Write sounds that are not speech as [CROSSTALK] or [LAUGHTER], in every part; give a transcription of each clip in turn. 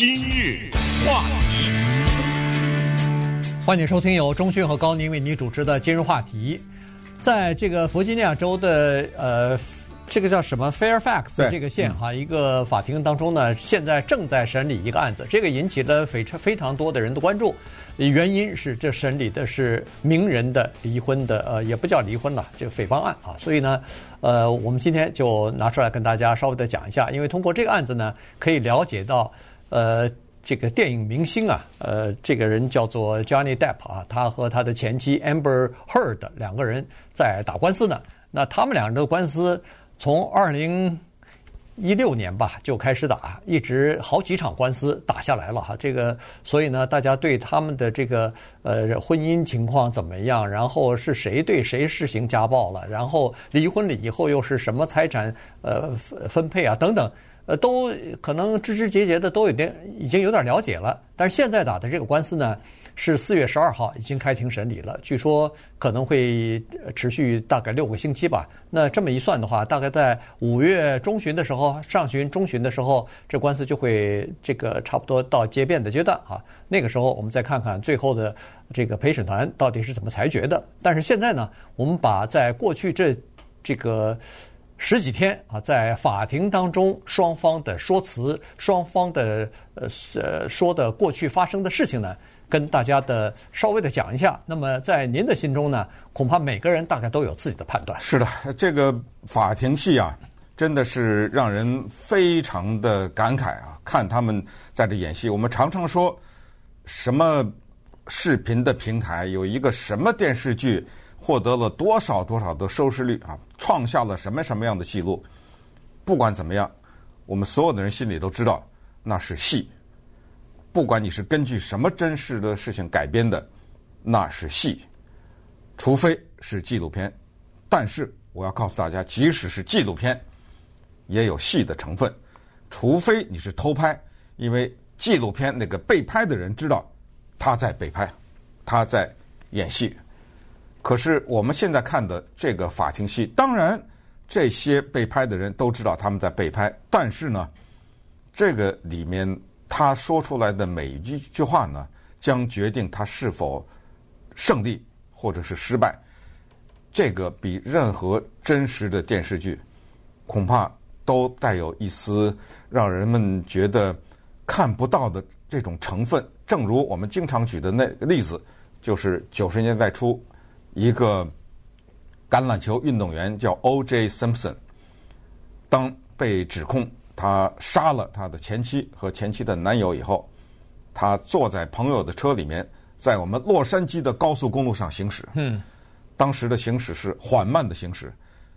今日话题，欢迎收听由钟讯和高宁为您主持的今日话题。在这个弗吉尼亚州的呃，这个叫什么 Fairfax 这个县哈，一个法庭当中呢，现在正在审理一个案子，这个引起了非常非常多的人的关注。原因是这审理的是名人的离婚的，呃，也不叫离婚了，这个诽谤案啊。所以呢，呃，我们今天就拿出来跟大家稍微的讲一下，因为通过这个案子呢，可以了解到，呃，这个电影明星啊，呃，这个人叫做 Johnny Depp 啊，他和他的前妻 Amber Heard 两个人在打官司呢。那他们两人的官司从二零。一六年吧就开始打，一直好几场官司打下来了哈。这个，所以呢，大家对他们的这个呃婚姻情况怎么样？然后是谁对谁实行家暴了？然后离婚了以后又是什么财产呃分配啊等等，呃，都可能枝枝节节的都有点已经有点了解了。但是现在打的这个官司呢？是四月十二号已经开庭审理了，据说可能会持续大概六个星期吧。那这么一算的话，大概在五月中旬的时候，上旬、中旬的时候，这官司就会这个差不多到结辩的阶段啊。那个时候我们再看看最后的这个陪审团到底是怎么裁决的。但是现在呢，我们把在过去这这个十几天啊，在法庭当中双方的说辞、双方的呃呃说的过去发生的事情呢，跟大家的稍微的讲一下，那么在您的心中呢，恐怕每个人大概都有自己的判断。是的，这个法庭戏啊，真的是让人非常的感慨啊！看他们在这演戏，我们常常说什么视频的平台有一个什么电视剧获得了多少多少的收视率啊，创下了什么什么样的记录。不管怎么样，我们所有的人心里都知道那是戏。不管你是根据什么真实的事情改编的，那是戏，除非是纪录片。但是我要告诉大家，即使是纪录片，也有戏的成分。除非你是偷拍，因为纪录片那个被拍的人知道他在被拍，他在演戏。可是我们现在看的这个法庭戏，当然这些被拍的人都知道他们在被拍，但是呢，这个里面。他说出来的每一句话呢，将决定他是否胜利或者是失败。这个比任何真实的电视剧恐怕都带有一丝让人们觉得看不到的这种成分。正如我们经常举的那例子，就是九十年代初一个橄榄球运动员叫 O.J. Simpson，当被指控。他杀了他的前妻和前妻的男友以后，他坐在朋友的车里面，在我们洛杉矶的高速公路上行驶。嗯，当时的行驶是缓慢的行驶，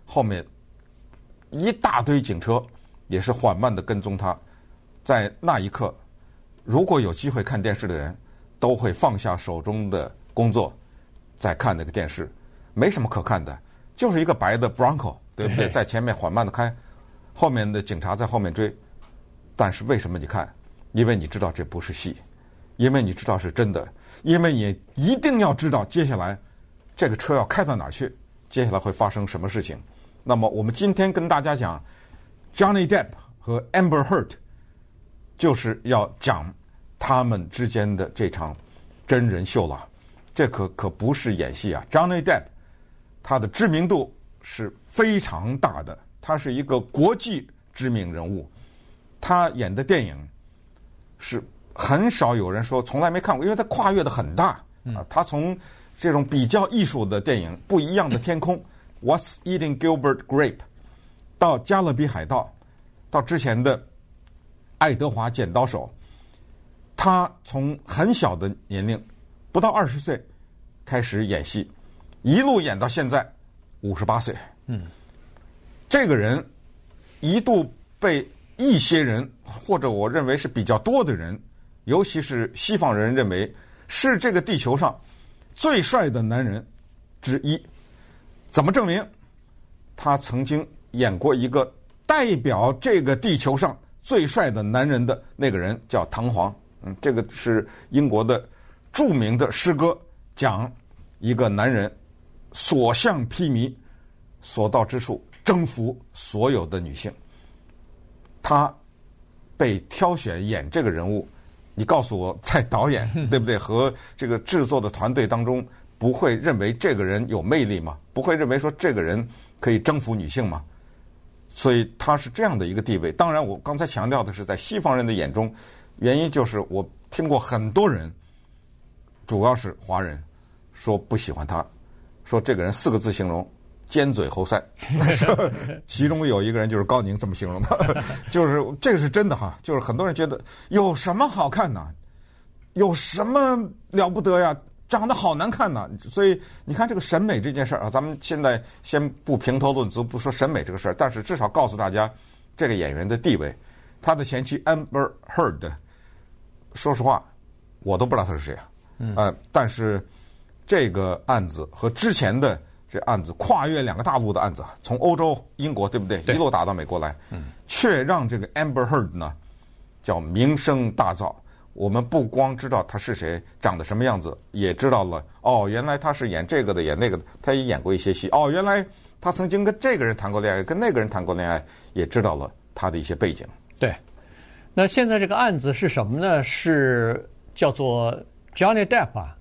后面一大堆警车也是缓慢的跟踪他。在那一刻，如果有机会看电视的人，都会放下手中的工作，在看那个电视。没什么可看的，就是一个白的 Bronco，对不对？在前面缓慢的开。后面的警察在后面追，但是为什么你看？因为你知道这不是戏，因为你知道是真的，因为你一定要知道接下来这个车要开到哪儿去，接下来会发生什么事情。那么我们今天跟大家讲 Johnny Depp 和 Amber Heard，就是要讲他们之间的这场真人秀了。这可可不是演戏啊！Johnny Depp 他的知名度是非常大的。他是一个国际知名人物，他演的电影是很少有人说从来没看过，因为他跨越的很大啊。他从这种比较艺术的电影《不一样的天空》（What's Eating Gilbert Grape） 到《加勒比海盗》，到之前的《爱德华剪刀手》，他从很小的年龄不到二十岁开始演戏，一路演到现在五十八岁。嗯。这个人一度被一些人，或者我认为是比较多的人，尤其是西方人认为是这个地球上最帅的男人之一。怎么证明？他曾经演过一个代表这个地球上最帅的男人的那个人，叫唐璜。嗯，这个是英国的著名的诗歌，讲一个男人所向披靡，所到之处。征服所有的女性，他被挑选演这个人物，你告诉我，在导演 [LAUGHS] 对不对和这个制作的团队当中，不会认为这个人有魅力吗？不会认为说这个人可以征服女性吗？所以他是这样的一个地位。当然，我刚才强调的是在西方人的眼中，原因就是我听过很多人，主要是华人，说不喜欢他，说这个人四个字形容。尖嘴猴腮，[LAUGHS] 其中有一个人就是高宁这么形容的，[LAUGHS] 就是这个是真的哈，就是很多人觉得有什么好看呢？有什么了不得呀？长得好难看呐！所以你看这个审美这件事儿啊，咱们现在先不评头论足，不说审美这个事儿，但是至少告诉大家这个演员的地位，他的前妻 Amber Heard，说实话，我都不知道他是谁啊，呃，但是这个案子和之前的。这案子跨越两个大陆的案子，从欧洲、英国，对不对？对，一路打到美国来，嗯，却让这个 Amber Heard 呢，叫名声大噪。我们不光知道他是谁，长得什么样子，也知道了哦，原来他是演这个的，演那个的，他也演过一些戏。哦，原来他曾经跟这个人谈过恋爱，跟那个人谈过恋爱，也知道了他的一些背景。对，那现在这个案子是什么呢？是叫做 Johnny Depp 啊，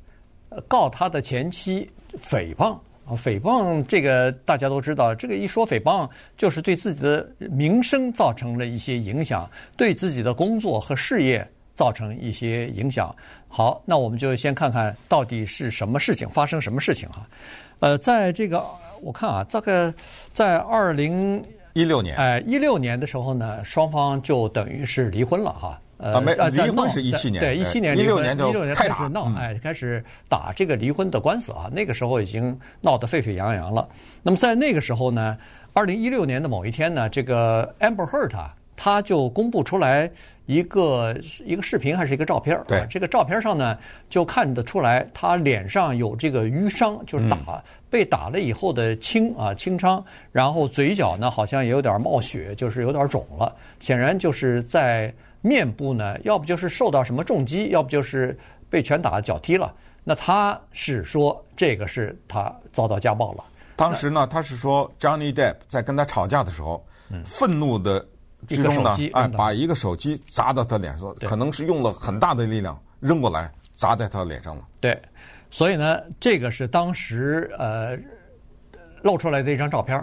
告他的前妻诽谤。啊，诽谤这个大家都知道，这个一说诽谤，就是对自己的名声造成了一些影响，对自己的工作和事业造成一些影响。好，那我们就先看看到底是什么事情，发生什么事情哈。呃，在这个我看啊，这个在二零一六年，哎，一六年的时候呢，双方就等于是离婚了哈。呃，没离婚是一七年，对，一七年一六年就一六年开始闹，哎，开始打这个离婚的官司啊。那个时候已经闹得沸沸扬扬了。那么在那个时候呢，二零一六年的某一天呢，这个 Amber Heard 啊，他就公布出来一个一个视频还是一个照片儿。对，这个照片上呢，就看得出来他脸上有这个淤伤，就是打被打了以后的青啊青伤，然后嘴角呢好像也有点冒血，就是有点肿了，显然就是在。面部呢，要不就是受到什么重击，要不就是被拳打脚踢了。那他是说这个是他遭到家暴了。当时呢，他是说 Johnny Depp 在跟他吵架的时候，愤怒的之中呢，哎，把一个手机砸到他脸上，可能是用了很大的力量扔过来砸在他脸上了。对，所以呢，这个是当时呃露出来的一张照片。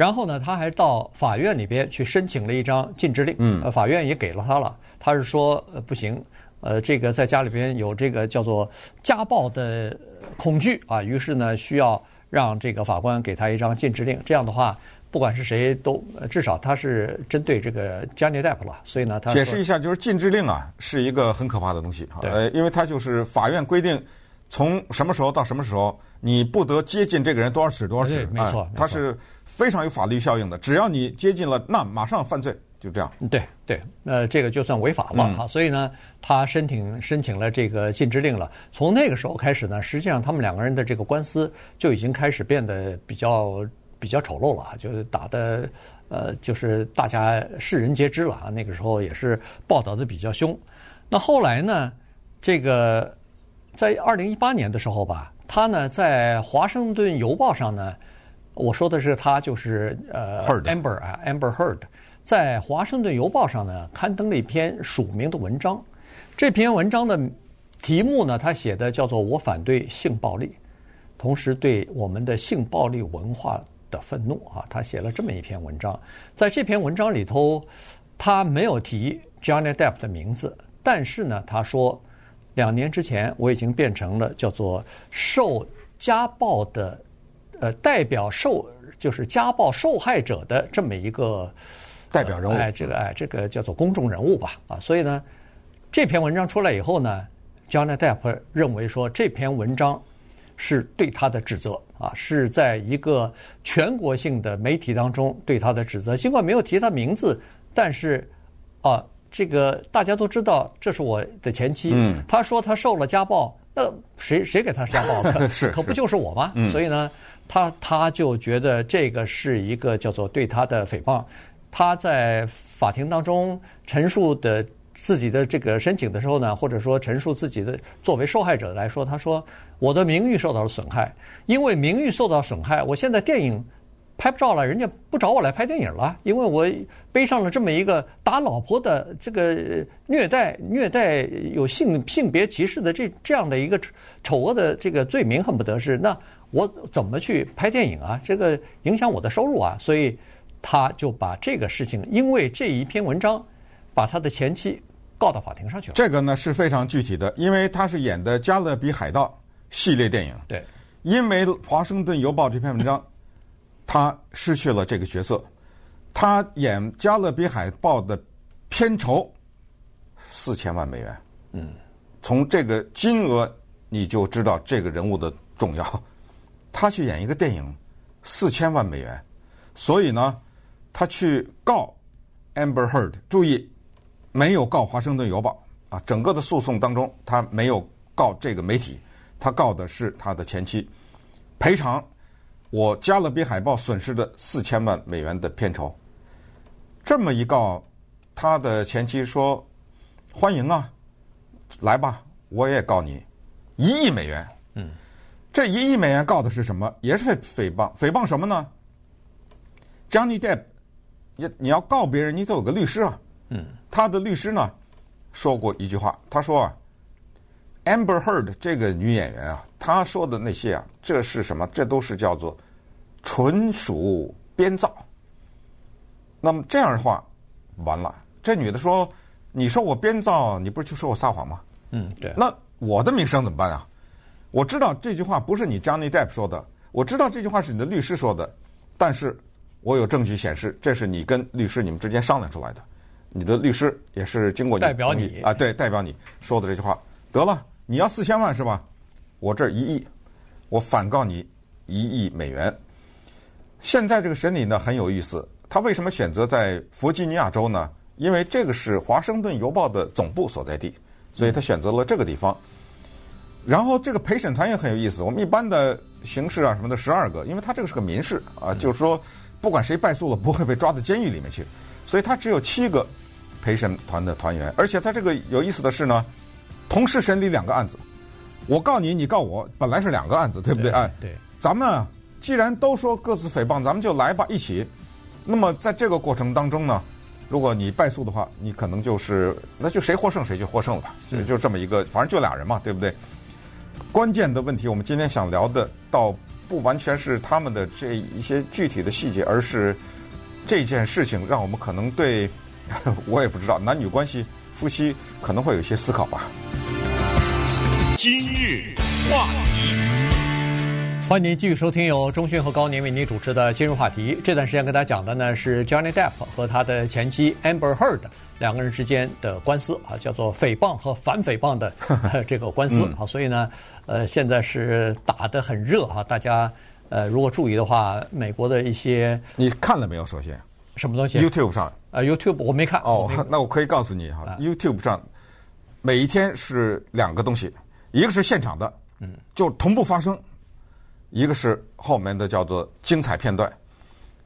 然后呢，他还到法院里边去申请了一张禁制令，呃，法院也给了他了。他是说，呃，不行，呃，这个在家里边有这个叫做家暴的恐惧啊，于是呢，需要让这个法官给他一张禁制令。这样的话，不管是谁都，至少他是针对这个 Johnny Depp 了。所以呢，他解释一下，就是禁制令啊，是一个很可怕的东西啊，呃，因为他就是法院规定，从什么时候到什么时候，你不得接近这个人多少尺多少尺，没错，他是。非常有法律效应的，只要你接近了，那马上犯罪，就这样。对对，呃，这个就算违法了啊。所以呢，他申请申请了这个禁制令了。从那个时候开始呢，实际上他们两个人的这个官司就已经开始变得比较比较丑陋了啊，就是打的呃，就是大家世人皆知了啊。那个时候也是报道的比较凶。那后来呢，这个在二零一八年的时候吧，他呢在《华盛顿邮报》上呢。我说的是他，就是呃，Amber 啊，Amber Heard，在《华盛顿邮报》上呢刊登了一篇署名的文章。这篇文章的题目呢，他写的叫做“我反对性暴力”，同时对我们的性暴力文化的愤怒啊。他写了这么一篇文章。在这篇文章里头，他没有提 Johnny Depp 的名字，但是呢，他说两年之前我已经变成了叫做受家暴的。呃，代表受就是家暴受害者的这么一个代表人物，哎，这个哎，这个叫做公众人物吧，啊，所以呢，这篇文章出来以后呢，Johnny Depp 认为说这篇文章是对他的指责啊，是在一个全国性的媒体当中对他的指责，尽管没有提他名字，但是啊，这个大家都知道这是我的前妻，嗯，他说他受了家暴，那谁谁给他家暴的？[LAUGHS] 是，可不就是我吗？嗯，所以呢。他他就觉得这个是一个叫做对他的诽谤，他在法庭当中陈述的自己的这个申请的时候呢，或者说陈述自己的作为受害者来说，他说我的名誉受到了损害，因为名誉受到损害，我现在电影拍不照了，人家不找我来拍电影了，因为我背上了这么一个打老婆的这个虐待、虐待有性性别歧视的这这样的一个丑恶的这个罪名，恨不得是那我怎么去拍电影啊？这个影响我的收入啊！所以他就把这个事情，因为这一篇文章，把他的前妻告到法庭上去了。这个呢是非常具体的，因为他是演的《加勒比海盗》系列电影。对，因为《华盛顿邮报》这篇文章。他失去了这个角色，他演《加勒比海报》的片酬四千万美元。嗯，从这个金额你就知道这个人物的重要。他去演一个电影，四千万美元，所以呢，他去告 Amber Heard。注意，没有告《华盛顿邮报》啊，整个的诉讼当中，他没有告这个媒体，他告的是他的前妻，赔偿。我加勒比海盗损失的四千万美元的片酬，这么一告，他的前妻说：“欢迎啊，来吧，我也告你一亿美元。”嗯，这一亿美元告的是什么？也是诽谤，诽谤什么呢？Johnny Depp，你你要告别人，你得有个律师啊。嗯，他的律师呢说过一句话，他说啊。Amber Heard 这个女演员啊，她说的那些啊，这是什么？这都是叫做纯属编造。那么这样的话，完了。这女的说：“你说我编造，你不是就说我撒谎吗？”嗯，对。那我的名声怎么办啊？我知道这句话不是你 Johnny Depp 说的，我知道这句话是你的律师说的，但是我有证据显示这是你跟律师你们之间商量出来的，你的律师也是经过你代表你啊，对，代表你说的这句话，得了。你要四千万是吧？我这儿一亿，我反告你一亿美元。现在这个审理呢很有意思，他为什么选择在弗吉尼亚州呢？因为这个是华盛顿邮报的总部所在地，所以他选择了这个地方。然后这个陪审团也很有意思，我们一般的刑事啊什么的十二个，因为他这个是个民事啊，就是说不管谁败诉了不会被抓到监狱里面去，所以他只有七个陪审团的团员，而且他这个有意思的是呢。同时审理两个案子，我告你，你告我，本来是两个案子，对不对？哎，对，咱们既然都说各自诽谤，咱们就来吧，一起。那么在这个过程当中呢，如果你败诉的话，你可能就是那就谁获胜谁就获胜了吧，就就这么一个，反正就俩人嘛，对不对？关键的问题，我们今天想聊的，倒不完全是他们的这一些具体的细节，而是这件事情让我们可能对，[LAUGHS] 我也不知道男女关系。夫妻可能会有一些思考吧。今日话题，欢迎您继续收听由中讯和高宁为您主持的《今日话题》。这段时间跟大家讲的呢是 Johnny Depp 和他的前妻 Amber Heard 两个人之间的官司啊，叫做诽谤和反诽谤的 [LAUGHS] 这个官司啊。所以呢，呃，现在是打得很热哈。大家呃，如果注意的话，美国的一些你看了没有？首先。什么东西？YouTube 上啊，YouTube 我没看。哦，那我可以告诉你哈，YouTube 上每一天是两个东西，一个是现场的，嗯，就同步发生；一个是后面的叫做精彩片段。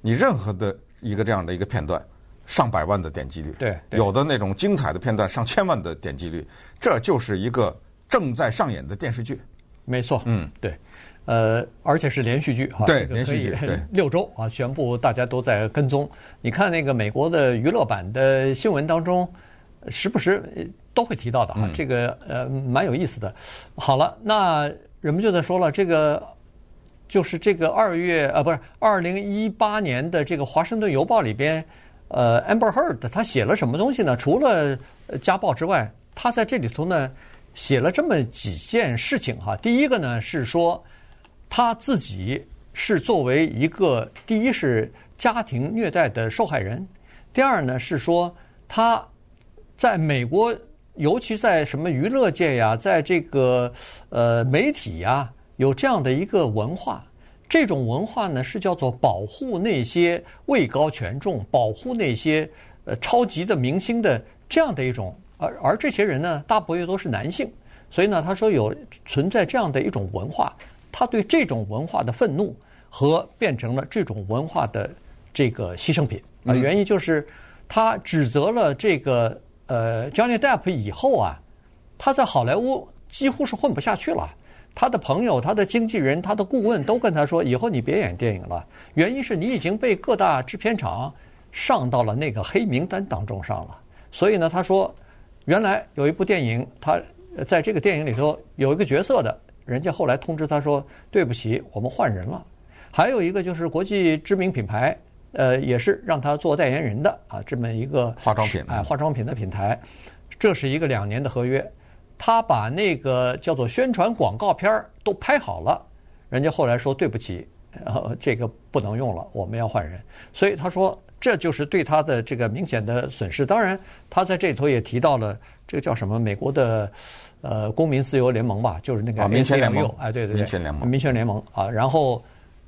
你任何的一个这样的一个片段，上百万的点击率，对，有的那种精彩的片段上千万的点击率，这就是一个正在上演的电视剧。没错，嗯，对。呃，而且是连续剧哈，对，连续剧，对，[LAUGHS] 六周啊，全部大家都在跟踪。你看那个美国的娱乐版的新闻当中，时不时都会提到的哈，这个呃蛮有意思的。好了，那人们就在说了，这个就是这个二月啊，不是二零一八年的这个《华盛顿邮报》里边，呃，Amber Heard 他写了什么东西呢？除了家暴之外，他在这里头呢写了这么几件事情哈。第一个呢是说。他自己是作为一个第一是家庭虐待的受害人，第二呢是说他在美国，尤其在什么娱乐界呀，在这个呃媒体呀，有这样的一个文化。这种文化呢是叫做保护那些位高权重、保护那些呃超级的明星的这样的一种，而而这些人呢大部分都是男性，所以呢他说有存在这样的一种文化。他对这种文化的愤怒和变成了这种文化的这个牺牲品啊，原因就是他指责了这个呃 Johnny Depp 以后啊，他在好莱坞几乎是混不下去了。他的朋友、他的经纪人、他的顾问都跟他说：“以后你别演电影了，原因是你已经被各大制片厂上到了那个黑名单当中上了。”所以呢，他说：“原来有一部电影，他在这个电影里头有一个角色的，人家后来通知他说：‘对不起，我们换人了。’还有一个就是国际知名品牌，呃，也是让他做代言人的啊，这么一个化妆品，哎，化妆品的品牌，这是一个两年的合约。”他把那个叫做宣传广告片儿都拍好了，人家后来说对不起，呃，这个不能用了，我们要换人。所以他说这就是对他的这个明显的损失。当然，他在这里头也提到了这个叫什么美国的呃公民自由联盟吧，就是那个民权联盟，哎，对对对，民权联盟，民权联盟啊。然后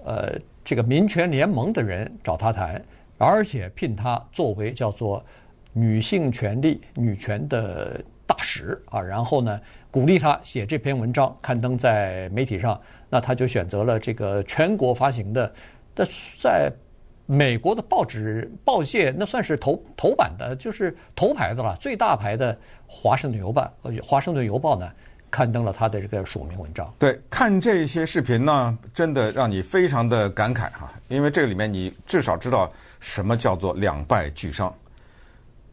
呃，这个民权联盟的人找他谈，而且聘他作为叫做女性权利、女权的。大使啊，然后呢，鼓励他写这篇文章，刊登在媒体上。那他就选择了这个全国发行的，的在美国的报纸报界，那算是头头版的，就是头牌子了，最大牌的《华盛顿邮报》。《华盛顿邮报》呢，刊登了他的这个署名文章。对，看这些视频呢，真的让你非常的感慨哈，因为这个里面你至少知道什么叫做两败俱伤。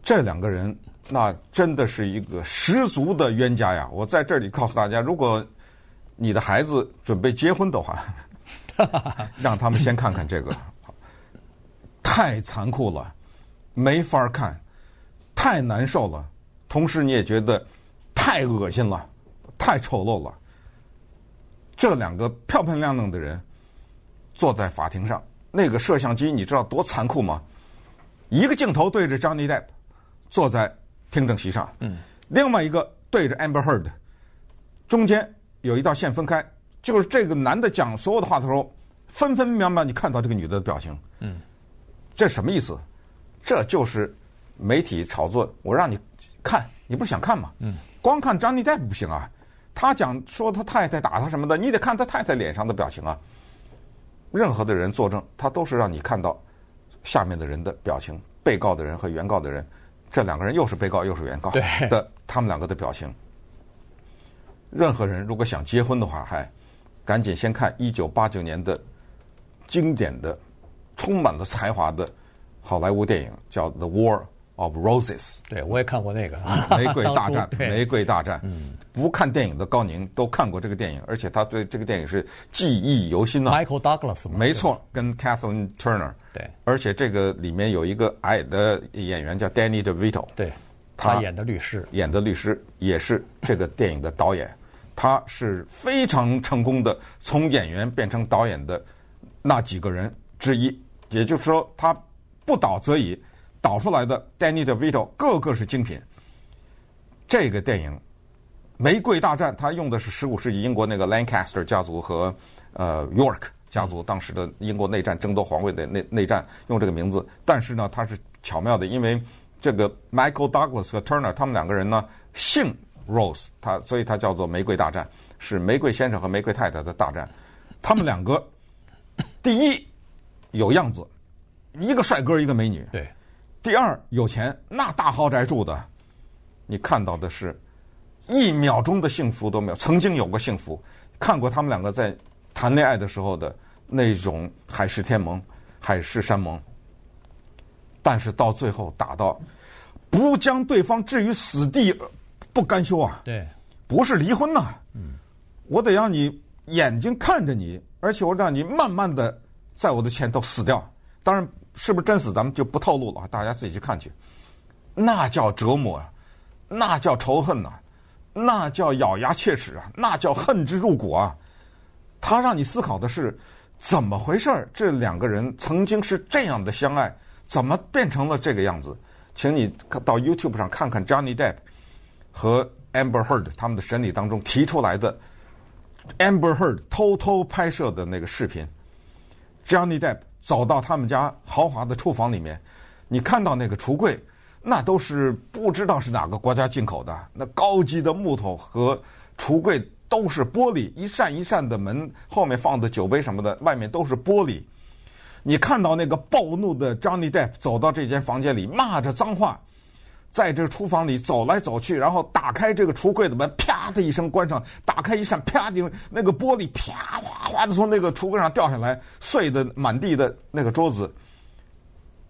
这两个人。那真的是一个十足的冤家呀！我在这里告诉大家，如果你的孩子准备结婚的话，[LAUGHS] 让他们先看看这个，太残酷了，没法看，太难受了。同时你也觉得太恶心了，太丑陋了。这两个漂漂亮亮的人坐在法庭上，那个摄像机你知道多残酷吗？一个镜头对着 Johnny Depp，坐在。听证席上，嗯，另外一个对着 Amber Heard，中间有一道线分开，就是这个男的讲所有的话的时候，分分秒秒你看到这个女的的表情，嗯，这什么意思？这就是媒体炒作，我让你看，你不是想看吗？嗯，光看 Johnny Depp 不行啊，他讲说他太太打他什么的，你得看他太太脸上的表情啊。任何的人作证，他都是让你看到下面的人的表情，被告的人和原告的人。这两个人又是被告又是原告的，他们两个的表情。任何人如果想结婚的话，还赶紧先看一九八九年的经典的、充满了才华的好莱坞电影，叫《The War of Roses》。对，我也看过那个《玫瑰大战》。[LAUGHS] 玫瑰大战。嗯。不看电影的高宁都看过这个电影，而且他对这个电影是记忆犹新呢。Michael Douglas？没错，跟 Kathleen Turner。对。而且这个里面有一个矮的演员叫 Danny DeVito。对。他演的律师。演的律师也是这个电影的导演，他是非常成功的从演员变成导演的那几个人之一。也就是说，他不导则已，导出来的 Danny DeVito 个个是精品。这个电影。玫瑰大战，他用的是十五世纪英国那个 Lancaster 家族和呃 York 家族当时的英国内战争夺皇位的内内战，用这个名字。但是呢，他是巧妙的，因为这个 Michael Douglas 和 Turner 他们两个人呢姓 Rose，他所以他叫做玫瑰大战，是玫瑰先生和玫瑰太太的大战。他们两个第一有样子，一个帅哥一个美女。对。第二有钱，那大豪宅住的，你看到的是。一秒钟的幸福都没有，曾经有过幸福，看过他们两个在谈恋爱的时候的那种海誓天盟、海誓山盟，但是到最后打到不将对方置于死地不甘休啊！对，不是离婚呐，嗯，我得让你眼睛看着你，而且我让你慢慢的在我的前头死掉。当然，是不是真死咱们就不透露了，大家自己去看去。那叫折磨啊，那叫仇恨呐。那叫咬牙切齿啊，那叫恨之入骨啊！他让你思考的是怎么回事儿？这两个人曾经是这样的相爱，怎么变成了这个样子？请你到 YouTube 上看看 Johnny Depp 和 Amber Heard 他们的审理当中提出来的 Amber Heard 偷偷拍摄的那个视频。Johnny Depp 走到他们家豪华的厨房里面，你看到那个橱柜。那都是不知道是哪个国家进口的，那高级的木头和橱柜都是玻璃，一扇一扇的门后面放的酒杯什么的，外面都是玻璃。你看到那个暴怒的 Johnny Depp 走到这间房间里，骂着脏话，在这个厨房里走来走去，然后打开这个橱柜的门，啪的一声关上，打开一扇，啪的那个玻璃啪哗哗的从那个橱柜上掉下来，碎的满地的那个桌子。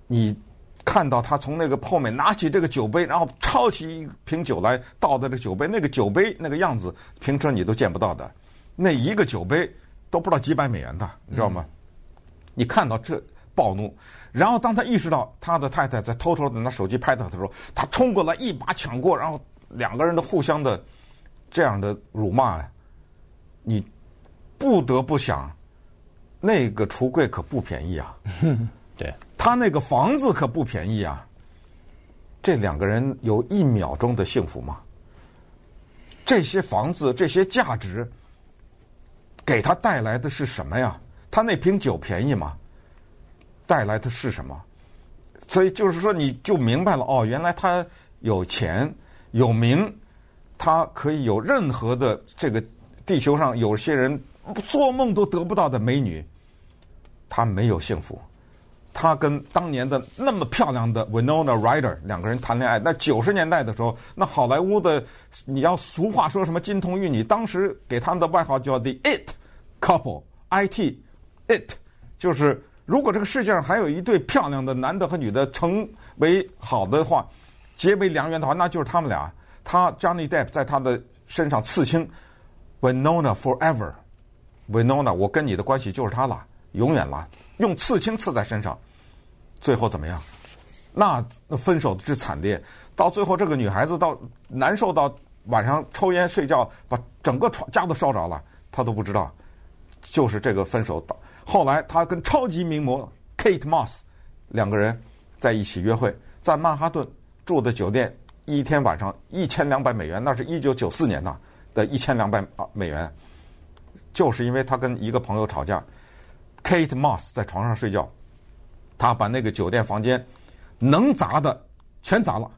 你看到他从那个后面拿起这个酒杯，然后抄起一瓶酒来倒在这酒杯，那个酒杯那个样子，平时你都见不到的，那一个酒杯都不知道几百美元的，你知道吗？你看到这暴怒。然后，当他意识到他的太太在偷偷的拿手机拍他的时候，他冲过来一把抢过，然后两个人的互相的这样的辱骂呀，你不得不想，那个橱柜可不便宜啊，对，他那个房子可不便宜啊。这两个人有一秒钟的幸福吗？这些房子这些价值给他带来的是什么呀？他那瓶酒便宜吗？带来的是什么？所以就是说，你就明白了哦，原来他有钱有名，他可以有任何的这个地球上有些人做梦都得不到的美女，他没有幸福。他跟当年的那么漂亮的 Winona Ryder 两个人谈恋爱，那九十年代的时候，那好莱坞的你要俗话说什么金童玉女，当时给他们的外号叫 The It Couple，IT It 就是。如果这个世界上还有一对漂亮的男的和女的成为好的话，结为良缘的话，那就是他们俩。他 Johnny Depp 在他的身上刺青，Winona forever，Winona，我跟你的关系就是他了，永远了，用刺青刺在身上。最后怎么样？那那分手之惨烈，到最后这个女孩子到难受到晚上抽烟睡觉，把整个床家都烧着了，她都不知道，就是这个分手导。后来，他跟超级名模 Kate Moss 两个人在一起约会，在曼哈顿住的酒店，一天晚上一千两百美元，那是一九九四年呐的一千两百美元，就是因为他跟一个朋友吵架，Kate Moss 在床上睡觉，他把那个酒店房间能砸的全砸了。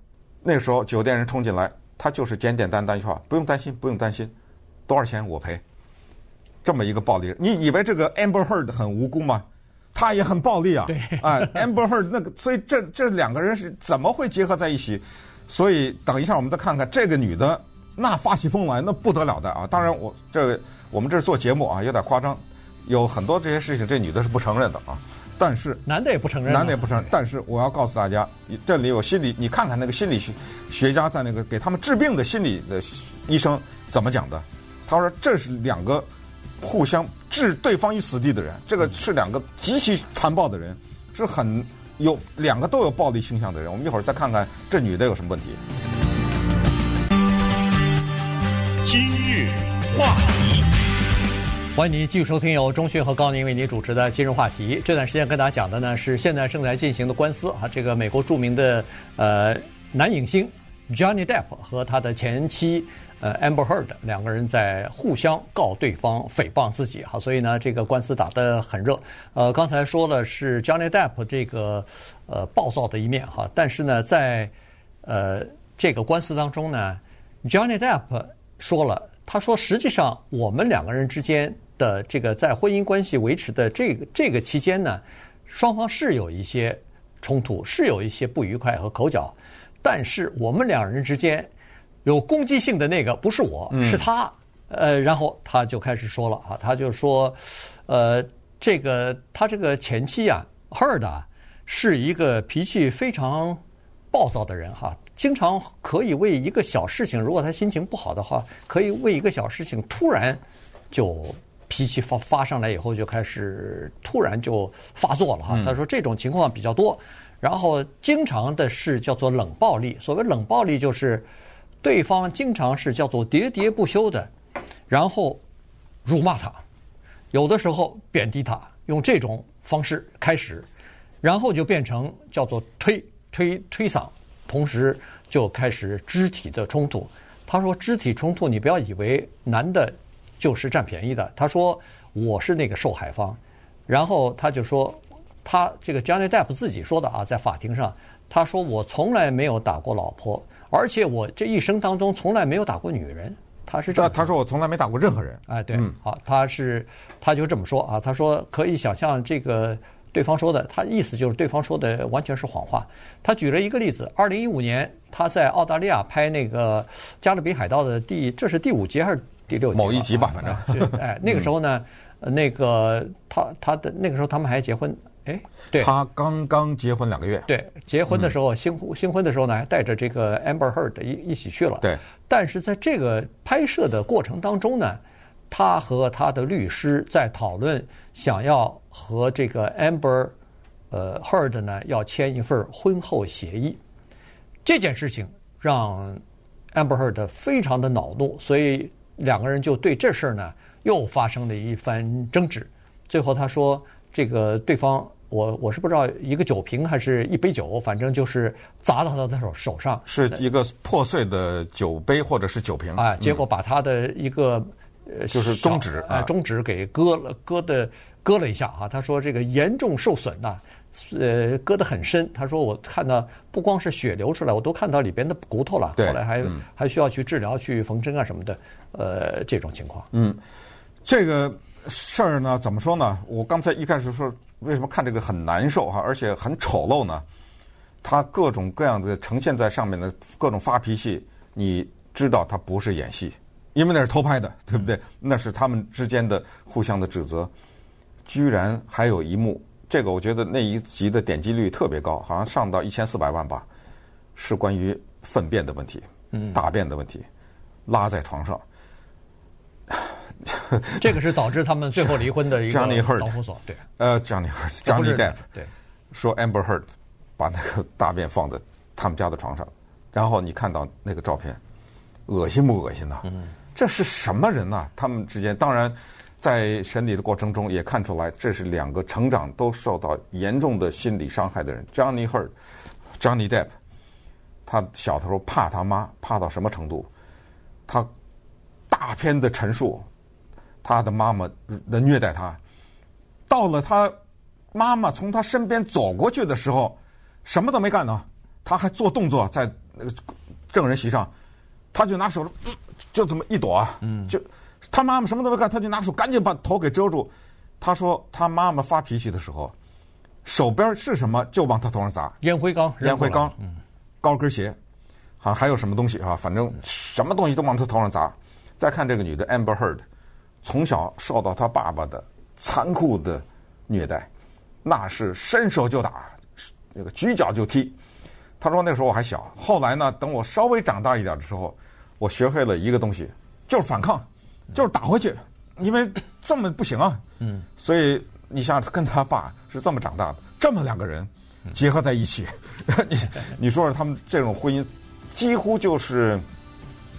那时候酒店人冲进来，他就是简简单单一句话：不用担心，不用担心，多少钱我赔。这么一个暴力，你以为这个 Amber Heard 很无辜吗？他也很暴力啊！对，啊，Amber Heard 那个，所以这这两个人是怎么会结合在一起？所以等一下我们再看看这个女的，那发起疯来那不得了的啊！当然我这我们这是做节目啊，有点夸张，有很多这些事情这女的是不承认的啊。但是男的也不承认，男的也不承认。但是我要告诉大家，这里有心理，你看看那个心理学学家在那个给他们治病的心理的医生怎么讲的？他说这是两个。互相置对方于死地的人，这个是两个极其残暴的人，是很有两个都有暴力倾向的人。我们一会儿再看看这女的有什么问题。今日话题，欢迎您继续收听由钟迅和高宁为您主持的《今日话题》。这段时间跟大家讲的呢是现在正在进行的官司啊，这个美国著名的呃男影星 Johnny Depp 和他的前妻。呃，Amber Heard 两个人在互相告对方诽谤自己，哈，所以呢，这个官司打得很热。呃，刚才说的是 Johnny Depp 这个呃暴躁的一面哈，但是呢，在呃这个官司当中呢，Johnny Depp 说了，他说实际上我们两个人之间的这个在婚姻关系维持的这个这个期间呢，双方是有一些冲突，是有一些不愉快和口角，但是我们两人之间。有攻击性的那个不是我，是他。呃，然后他就开始说了啊，他就说，呃，这个他这个前妻啊，Heard 啊，是一个脾气非常暴躁的人哈，经常可以为一个小事情，如果他心情不好的话，可以为一个小事情突然就脾气发发上来以后就开始突然就发作了哈。他说这种情况比较多，然后经常的是叫做冷暴力。所谓冷暴力就是。对方经常是叫做喋喋不休的，然后辱骂他，有的时候贬低他，用这种方式开始，然后就变成叫做推推推搡，同时就开始肢体的冲突。他说肢体冲突，你不要以为男的就是占便宜的。他说我是那个受害方，然后他就说他这个 Johnny Depp 自己说的啊，在法庭上，他说我从来没有打过老婆。而且我这一生当中从来没有打过女人，他是这样。他说我从来没打过任何人。哎，对，好，他是他就这么说啊。他说可以想象这个对方说的，他意思就是对方说的完全是谎话。他举了一个例子：二零一五年他在澳大利亚拍那个《加勒比海盗》的第，这是第五集还是第六集？某一集吧，反正。哎，那个时候呢，那个他他的那个时候他们还结婚。哎，对，他刚刚结婚两个月。对，结婚的时候，新新婚的时候呢，还带着这个 Amber Heard 一一起去了。对，但是在这个拍摄的过程当中呢，他和他的律师在讨论，想要和这个 Amber 呃 Heard 呢要签一份婚后协议。这件事情让 Amber Heard 非常的恼怒，所以两个人就对这事儿呢又发生了一番争执。最后他说，这个对方。我我是不知道一个酒瓶还是一杯酒，反正就是砸到他的手手上，是一个破碎的酒杯或者是酒瓶啊，结果把他的一个呃就是中指啊中指给割了，割的割了一下啊。他说这个严重受损呐，呃割得很深。他说我看到不光是血流出来，我都看到里边的骨头了。后来还还需要去治疗、去缝针啊什么的，呃这种情况。嗯，这个事儿呢，怎么说呢？我刚才一开始说。为什么看这个很难受哈，而且很丑陋呢？他各种各样的呈现在上面的各种发脾气，你知道他不是演戏，因为那是偷拍的，对不对？那是他们之间的互相的指责。居然还有一幕，这个我觉得那一集的点击率特别高，好像上到一千四百万吧，是关于粪便的问题，大便的问题，拉在床上。[LAUGHS] 这个是导致他们最后离婚的一个导火索，对。呃，Johnny Heard，Johnny Depp，对，说 Amber Heard 把那个大便放在他们家的床上，然后你看到那个照片，恶心不恶心呐？嗯，这是什么人呐？他们之间，当然在审理的过程中也看出来，这是两个成长都受到严重的心理伤害的人。Johnny Heard，Johnny Depp，他小的时候怕他妈，怕到什么程度？他大篇的陈述。他的妈妈的虐待他，到了他妈妈从他身边走过去的时候，什么都没干呢，他还做动作在那个证人席上，他就拿手，就这么一躲啊，就他妈妈什么都没干，他就拿手赶紧把头给遮住。他说他妈妈发脾气的时候，手边是什么就往他头上砸，烟灰缸、烟灰缸、高跟鞋，好像还有什么东西啊，反正什么东西都往他头上砸。再看这个女的 Amber Heard。从小受到他爸爸的残酷的虐待，那是伸手就打，那个举脚就踢。他说那时候我还小，后来呢，等我稍微长大一点的时候，我学会了一个东西，就是反抗，就是打回去，因为这么不行啊。嗯。所以你想想，跟他爸是这么长大的，这么两个人结合在一起，[LAUGHS] 你你说说他们这种婚姻，几乎就是。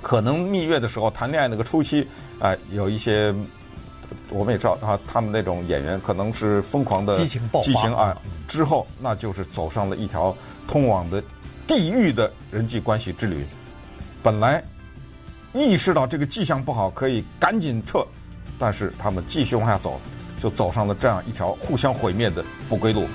可能蜜月的时候谈恋爱那个初期，啊、呃，有一些我们也知道啊，他们那种演员可能是疯狂的激情爆发，激情啊，之后那就是走上了一条通往的地狱的人际关系之旅。本来意识到这个迹象不好，可以赶紧撤，但是他们继续往下走，就走上了这样一条互相毁灭的不归路。